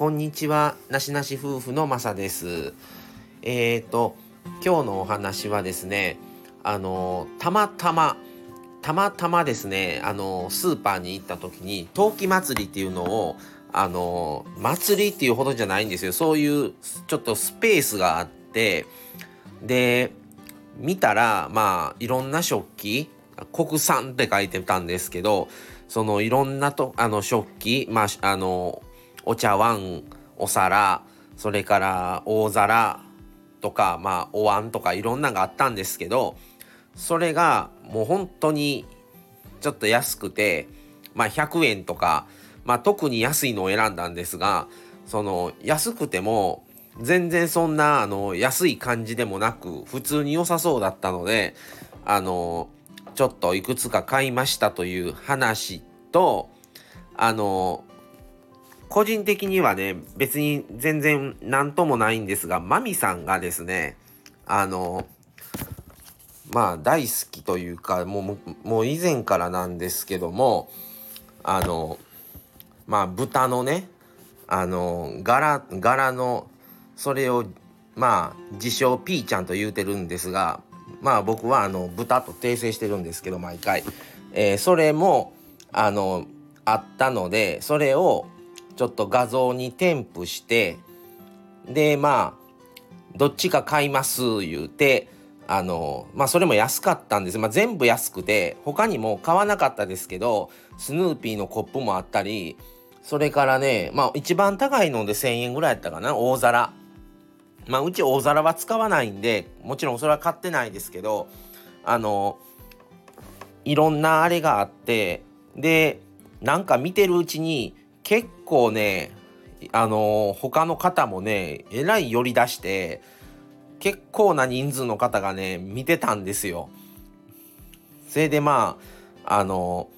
こんにちは。なしなし夫婦のまさです。えっ、ー、と、今日のお話はですね、あの、たまたま、たまたまですね、あの、スーパーに行った時に、陶器祭りっていうのを、あの、祭りっていうほどじゃないんですよ。そういう、ちょっとスペースがあって、で、見たら、まあ、いろんな食器、国産って書いてたんですけど、そのいろんなと、あの、食器、まあ、あの、お茶碗、お皿、それから大皿とか、まあ、お椀とかいろんなのがあったんですけど、それがもう本当にちょっと安くて、まあ、100円とか、まあ、特に安いのを選んだんですが、その安くても全然そんなあの安い感じでもなく普通に良さそうだったのであのちょっといくつか買いましたという話とあの個人的にはね別に全然何ともないんですがマミさんがですねあのまあ大好きというかもうもう以前からなんですけどもあのまあ豚のねあの柄柄のそれをまあ自称ピーちゃんと言うてるんですがまあ僕はあの豚と訂正してるんですけど毎回、えー、それもあのあったのでそれをちょっと画像に添付してでまあどっちか買います言うてあのまあそれも安かったんです、まあ、全部安くて他にも買わなかったですけどスヌーピーのコップもあったりそれからねまあ一番高いので1,000円ぐらいやったかな大皿。まあ、うち大皿は使わないんでもちろんそれは買ってないですけどあのいろんなあれがあってでなんか見てるうちに結構ねあの他の方もねえらい寄り出して結構な人数の方がね見てたんですよ。それでまああの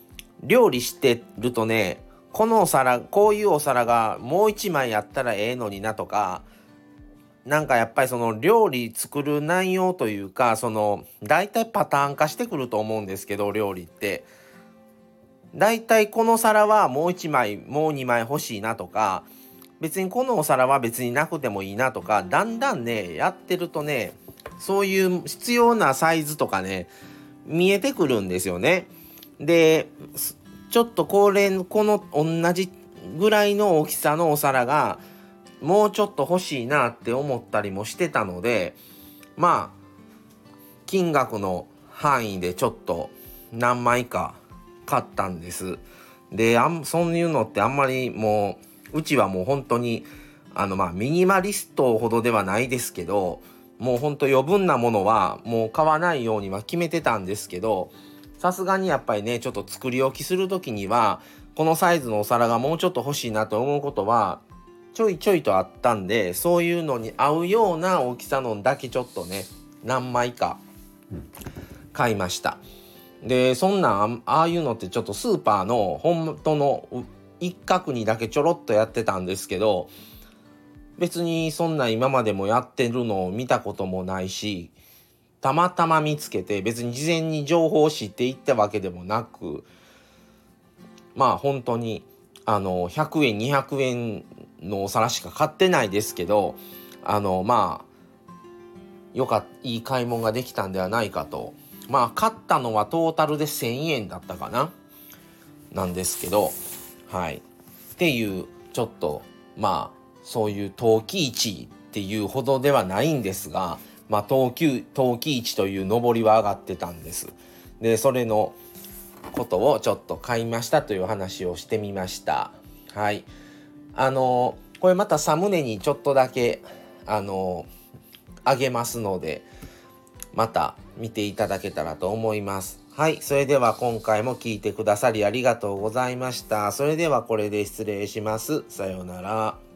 料理してるとねこのお皿こういうお皿がもう一枚あったらええのになとかなんかやっぱりその料理作る内容というかその大体パターン化してくると思うんですけど料理って大体この皿はもう1枚もう2枚欲しいなとか別にこのお皿は別になくてもいいなとかだんだんねやってるとねそういう必要なサイズとかね見えてくるんですよね。でちょっとこれこの同じぐらいの大きさのお皿がもうちょっと欲しいなって思ったりもしてたのでまあ金額の範囲でちょっと何枚か買ったんです。であんそういうのってあんまりもううちはもう本当にあのまあミニマリストほどではないですけどもうほんと余分なものはもう買わないようには決めてたんですけどさすがにやっぱりねちょっと作り置きする時にはこのサイズのお皿がもうちょっと欲しいなと思うことはちょいちょいとあったんでそういうのに合うような大きさのだけちょっとね何枚か買いましたでそんなんああいうのってちょっとスーパーの本当の一角にだけちょろっとやってたんですけど別にそんな今までもやってるのを見たこともないしたまたま見つけて別に事前に情報を知っていったわけでもなくまあ本当にあの100円200円のお皿しか買ってないですけどあのまあよかいい買い物ができたんではないかとまあ買ったのはトータルで1,000円だったかななんですけどはいっていうちょっとまあそういう陶器市っていうほどではないんですがまあ陶器陶器市という上りは上がってたんです。でそれのことをちょっと買いましたという話をしてみました。はい。あのこれまたサムネにちょっとだけあのあげますのでまた見ていただけたらと思います。はい。それでは今回も聞いてくださりありがとうございました。それではこれで失礼します。さようなら。